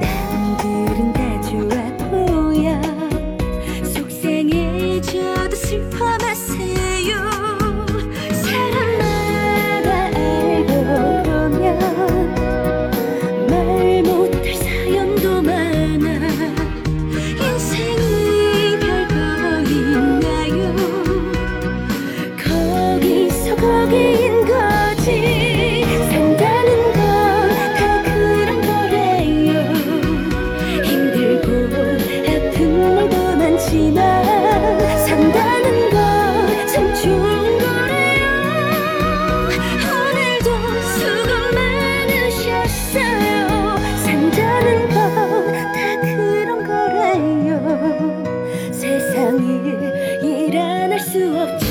남들은 다 좋아 보여. 속상해져도 슬퍼 마세요. to